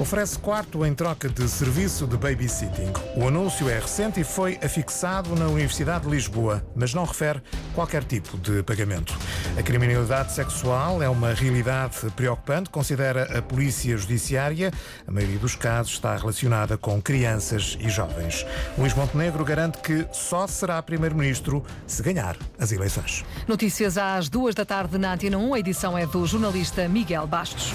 Oferece quarto em troca de serviço de babysitting. O anúncio é recente e foi afixado na Universidade de Lisboa, mas não refere qualquer tipo de pagamento. A criminalidade sexual é uma realidade preocupante, considera a Polícia Judiciária. A maioria dos casos está relacionada com crianças e jovens. Luís Montenegro garante que só será Primeiro-Ministro se ganhar as eleições. Notícias às duas da tarde na Antena 1. A edição é do jornalista Miguel Bastos.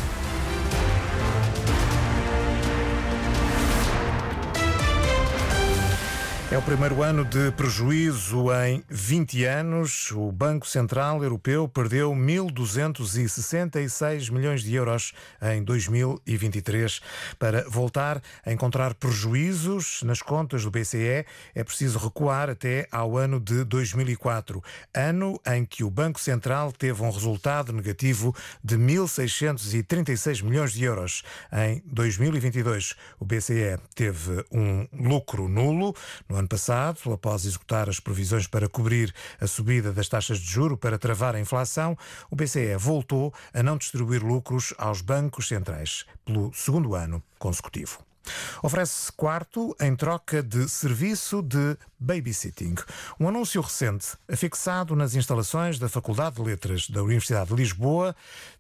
É o primeiro ano de prejuízo em 20 anos. O Banco Central Europeu perdeu 1.266 milhões de euros em 2023. Para voltar a encontrar prejuízos nas contas do BCE, é preciso recuar até ao ano de 2004, ano em que o Banco Central teve um resultado negativo de 1.636 milhões de euros. Em 2022, o BCE teve um lucro nulo. No ano passado, após executar as previsões para cobrir a subida das taxas de juro para travar a inflação, o BCE voltou a não distribuir lucros aos bancos centrais pelo segundo ano consecutivo. Oferece quarto em troca de serviço de babysitting. Um anúncio recente, afixado nas instalações da Faculdade de Letras da Universidade de Lisboa,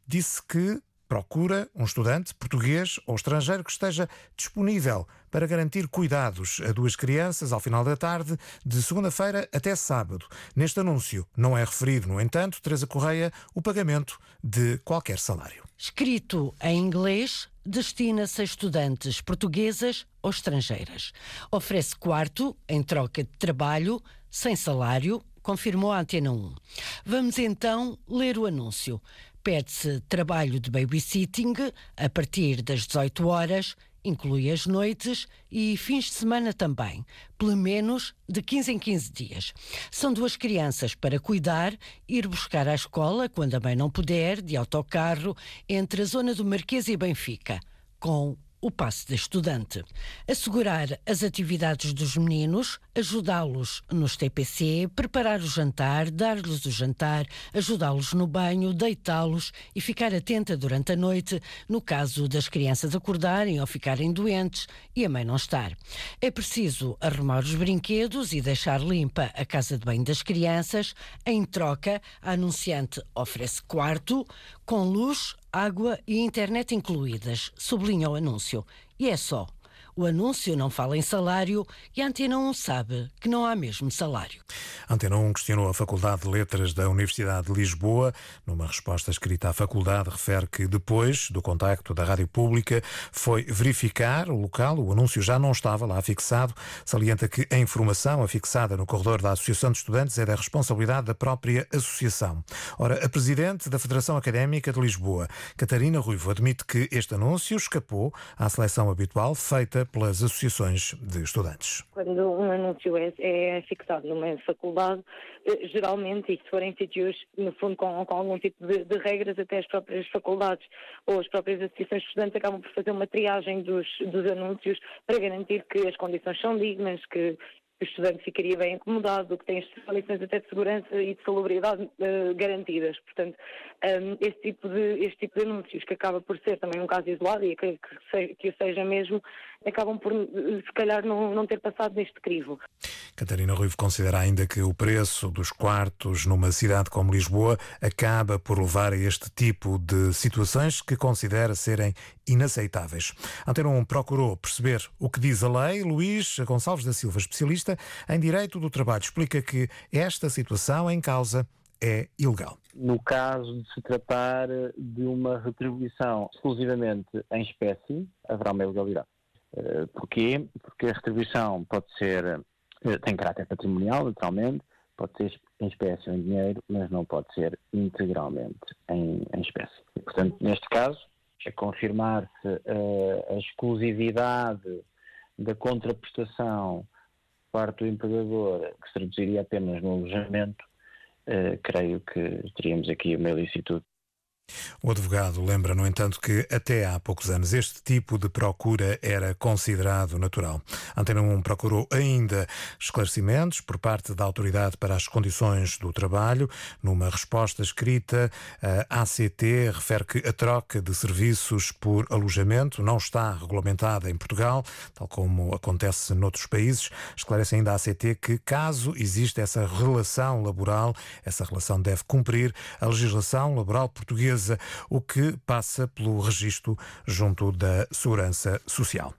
disse que procura um estudante português ou estrangeiro que esteja disponível para garantir cuidados a duas crianças ao final da tarde, de segunda-feira até sábado. Neste anúncio não é referido, no entanto, Teresa Correia, o pagamento de qualquer salário. Escrito em inglês, destina-se a estudantes portuguesas ou estrangeiras. Oferece quarto em troca de trabalho, sem salário, confirmou a Antena 1. Vamos então ler o anúncio. Pede-se trabalho de babysitting a partir das 18 horas, inclui as noites e fins de semana também, pelo menos de 15 em 15 dias. São duas crianças para cuidar, ir buscar à escola quando a mãe não puder, de autocarro, entre a zona do Marquês e Benfica, com o passe de estudante. Assegurar as atividades dos meninos, ajudá-los nos TPC, preparar o jantar, dar-lhes o jantar, ajudá-los no banho, deitá-los e ficar atenta durante a noite no caso das crianças acordarem ou ficarem doentes e a mãe não estar. É preciso arrumar os brinquedos e deixar limpa a casa de banho das crianças. Em troca, a anunciante oferece quarto com luz, água e internet incluídas, sublinha o anúncio. E é só. O anúncio não fala em salário e a Antena 1 sabe que não há mesmo salário. A Antena 1 questionou a Faculdade de Letras da Universidade de Lisboa. Numa resposta escrita à faculdade, refere que depois do contacto da Rádio Pública foi verificar o local, o anúncio já não estava lá fixado. Salienta que a informação afixada no corredor da Associação de Estudantes é da responsabilidade da própria associação. Ora, a Presidente da Federação Académica de Lisboa, Catarina Ruivo, admite que este anúncio escapou à seleção habitual feita pelas associações de estudantes. Quando um anúncio é, é fixado numa faculdade, eh, geralmente, e se forem sítios, no fundo, com, com algum tipo de, de, regras, até as próprias faculdades ou as próprias associações de estudantes acabam por fazer uma triagem dos, dos anúncios para garantir que as condições são dignas, que o estudante ficaria bem acomodado, que tem as condições até de segurança e de salubridade uh, garantidas. Portanto, um, este, tipo de, este tipo de anúncios, que acaba por ser também um caso isolado e que, que, que o seja mesmo, acabam por, se calhar, não, não ter passado neste crivo. Catarina Ruivo considera ainda que o preço dos quartos numa cidade como Lisboa acaba por levar a este tipo de situações que considera serem inaceitáveis. Antena 1 procurou perceber o que diz a lei. Luís Gonçalves da Silva, especialista em Direito do Trabalho, explica que esta situação em causa é ilegal. No caso de se tratar de uma retribuição exclusivamente em espécie, haverá uma ilegalidade. Eh, porquê? Porque a retribuição pode ser eh, tem caráter patrimonial, naturalmente, pode ser em espécie ou em dinheiro, mas não pode ser integralmente em, em espécie. E, portanto, neste caso, é confirmar-se uh, a exclusividade da contraprestação parte do empregador, que se traduziria apenas no alojamento, uh, creio que teríamos aqui uma ilicitude O advogado lembra, no entanto, que até há poucos anos este tipo de procura era considerado natural. Antena 1 procurou ainda esclarecimentos por parte da Autoridade para as Condições do Trabalho. Numa resposta escrita, a ACT refere que a troca de serviços por alojamento não está regulamentada em Portugal, tal como acontece noutros países. Esclarece ainda a ACT que, caso exista essa relação laboral, essa relação deve cumprir a legislação laboral portuguesa o que passa pelo registro junto da Segurança Social.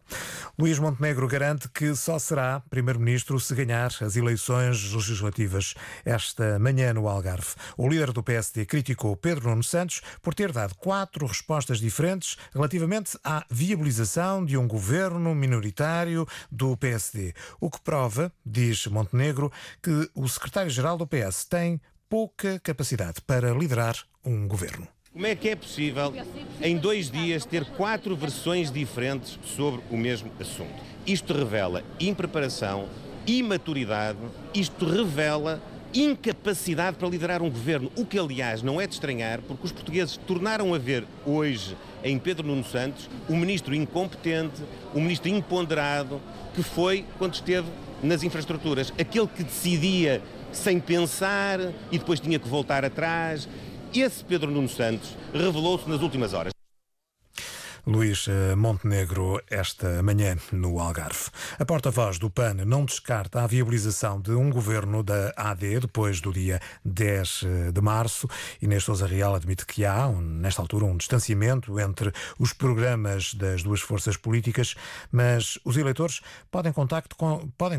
Luís Montenegro garante que só será primeiro-ministro se ganhar as eleições legislativas esta manhã no Algarve. O líder do PSD criticou Pedro Nuno Santos por ter dado quatro respostas diferentes relativamente à viabilização de um governo minoritário do PSD, o que prova, diz Montenegro, que o secretário-geral do PS tem pouca capacidade para liderar um governo. Como é que é possível, em dois dias, ter quatro versões diferentes sobre o mesmo assunto? Isto revela impreparação, imaturidade, isto revela incapacidade para liderar um governo, o que, aliás, não é de estranhar, porque os portugueses tornaram a ver hoje em Pedro Nuno Santos um ministro incompetente, um ministro imponderado, que foi quando esteve nas infraestruturas, aquele que decidia sem pensar e depois tinha que voltar atrás esse Pedro Nuno Santos revelou-se nas últimas horas. Luís eh, Montenegro, esta manhã no Algarve. A porta-voz do PAN não descarta a viabilização de um governo da AD depois do dia 10 eh, de março. Inês Sousa Real admite que há, nesta altura, um distanciamento entre os programas das duas forças políticas, mas os eleitores podem, contacto com, podem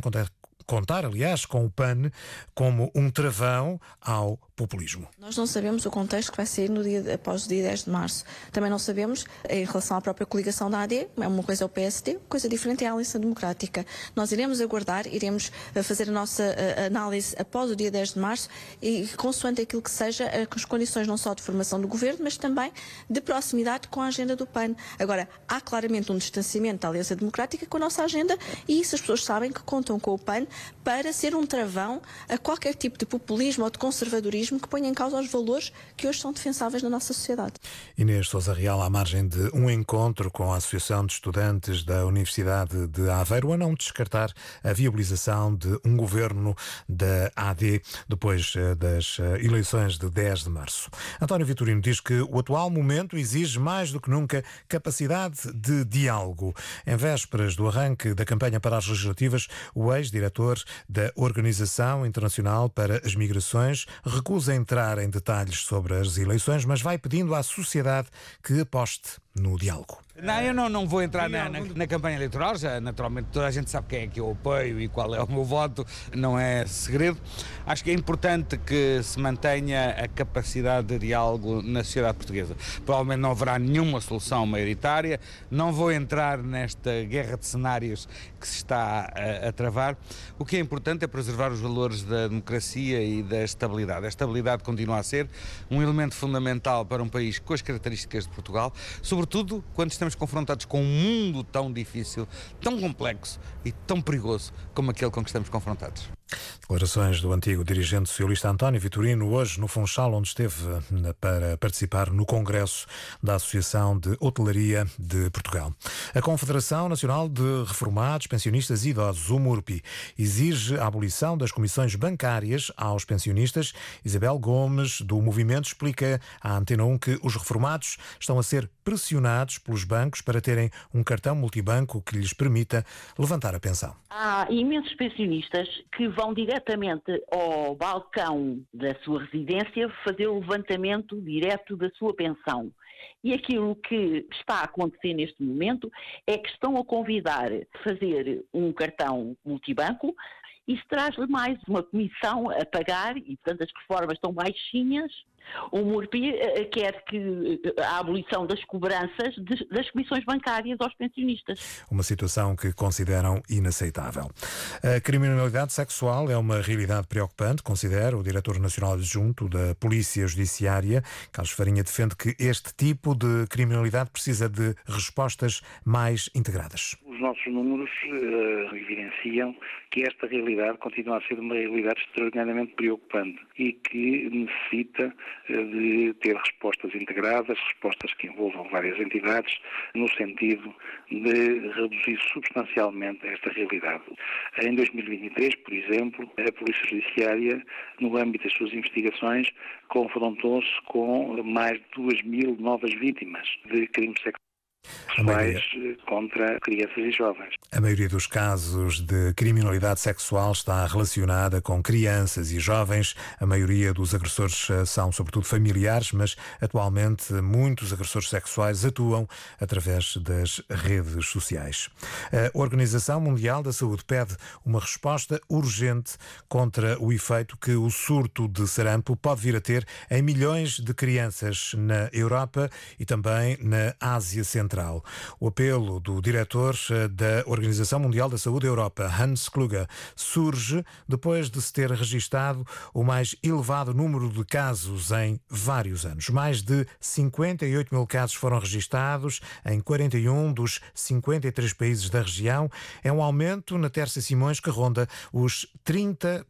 contar, aliás, com o PAN como um travão ao populismo. Nós não sabemos o contexto que vai sair no dia, após o dia 10 de março. Também não sabemos em relação à própria coligação da AD, é uma coisa é o PSD, coisa diferente é a Aliança Democrática. Nós iremos aguardar, iremos eh, fazer a nossa eh, análise após o dia 10 de março e consoante aquilo que seja eh, as condições não só de formação do governo, mas também de proximidade com a agenda do PAN. Agora, há claramente um distanciamento da Aliança Democrática com a nossa agenda e isso as pessoas sabem que contam com o PAN para ser um travão a qualquer tipo de populismo ou de conservadorismo que ponha em causa os valores que hoje são defensáveis na nossa sociedade. Inês Sousa Real, à margem de um encontro com a Associação de Estudantes da Universidade de Aveiro, a não descartar a viabilização de um governo da AD depois eh, das eh, eleições de 10 de março. António Vitorino diz que o atual momento exige mais do que nunca capacidade de diálogo. Em vésperas do arranque da campanha para as legislativas, o ex-diretor da Organização Internacional para as Migrações recusa entrar em detalhes sobre as eleições, mas vai pedindo à sociedade que aposte no diálogo. Não, eu não, não vou entrar na, na, na, campanha eleitoral, já naturalmente toda a gente sabe quem é que eu apoio e qual é o meu voto, não é segredo. Acho que é importante que se mantenha a capacidade de diálogo na sociedade portuguesa. Provavelmente não haverá nenhuma solução maioritária, não vou entrar nesta guerra de cenários que se está a, a travar. O que é importante é preservar os valores da democracia e da estabilidade. A estabilidade continua a ser um elemento fundamental para um país com as características de Portugal, sobretudo quando estamos confrontados com um mundo tão difícil, tão complexo e tão perigoso como aquele com que estamos confrontados. Declarações do antigo dirigente socialista António Vitorino, hoje no Funchal, onde esteve eh, para participar no Congresso da Associação de Hotelaria de Portugal. A Confederação Nacional de Reformados, Pensionistas e Idosos, o MURPI, exige a abolição das comissões bancárias aos pensionistas. Isabel Gomes, do movimento, explica à Antena 1 que os reformados estão a ser pressionados pelos bancos para terem um cartão multibanco que lhes permita levantar a pensão. Há imensos pensionistas que vão diretamente ao balcão da sua residência fazer o levantamento direto da sua pensão. E aquilo que está a acontecer neste momento é que estão a convidar a fazer um cartão multibanco isso traz-lhe mais uma comissão a pagar e, portanto, as reformas estão baixinhas. O MURPI eh, quer que eh, a abolição das cobranças das comissões bancárias aos pensionistas. Uma situação que consideram inaceitável. A criminalidade sexual é uma realidade preocupante, considera o diretor nacional adjunto da Polícia Judiciária. Carlos Farinha defende que este tipo de criminalidade precisa de respostas mais integradas. Os os nossos números uh, evidenciam que esta realidade continua a ser uma realidade extraordinariamente preocupante e que necessita uh, de ter respostas integradas, respostas que envolvam várias entidades, no sentido de reduzir substancialmente esta realidade. Em 2023, por exemplo, a Polícia Judiciária, no âmbito das suas investigações, confrontou-se com mais de 2 mil novas vítimas de crimes sexuais sexuais contra crianças e jovens. A maioria dos casos de criminalidade sexual está relacionada com crianças e jovens. A maioria dos agressores eh, são, sobretudo, familiares, mas atualmente muitos agressores sexuais atuam através das redes sociais. A Organização Mundial da Saúde pede uma resposta urgente contra o efeito que o surto de sarampo pode vir a ter em milhões de crianças na Europa e também na Ásia Central. O apelo do diretor eh, da Organização Mundial da Saúde Europa, Hans Kluge, surge depois de se ter registado o mais elevado número de casos em vários anos. Mais de 58 mil casos foram registados em 41 dos 53 países da região. É um aumento na Terça Simões que ronda os 30%.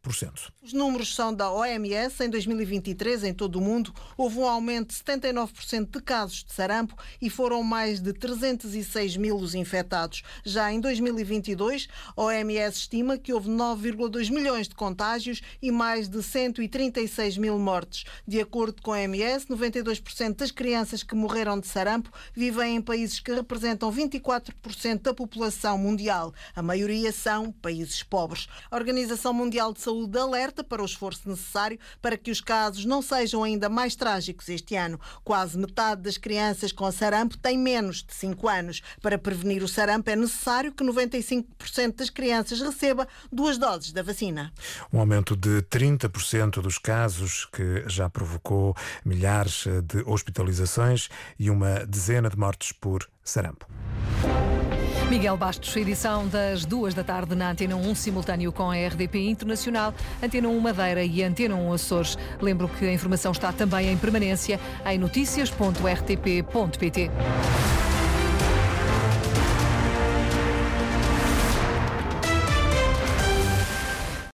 Os números são da OMS. Em 2023, em todo o mundo, houve um aumento de 79% de casos de sarampo e foram mais de 300 306 mil os infectados. Já em 2022, a OMS estima que houve 9,2 milhões de contágios e mais de 136 mil mortes. De acordo com a OMS, 92% das crianças que morreram de sarampo vivem em países que representam 24% da população mundial. A maioria são países pobres. A Organização Mundial de Saúde alerta para o esforço necessário para que os casos não sejam ainda mais trágicos este ano. Quase metade das crianças com sarampo têm menos de 5 5 anos. Para prevenir o sarampo, é necessário que 95% das crianças receba duas doses da vacina. Um aumento de 30% dos casos, que já provocou milhares de hospitalizações e uma dezena de mortes por sarampo. Miguel Bastos, edição das duas da tarde na Antena 1, simultâneo com a RDP Internacional, Antena 1 Madeira e Antena 1 Açores. Lembro que a informação está também em permanência em notícias.rtp.pt.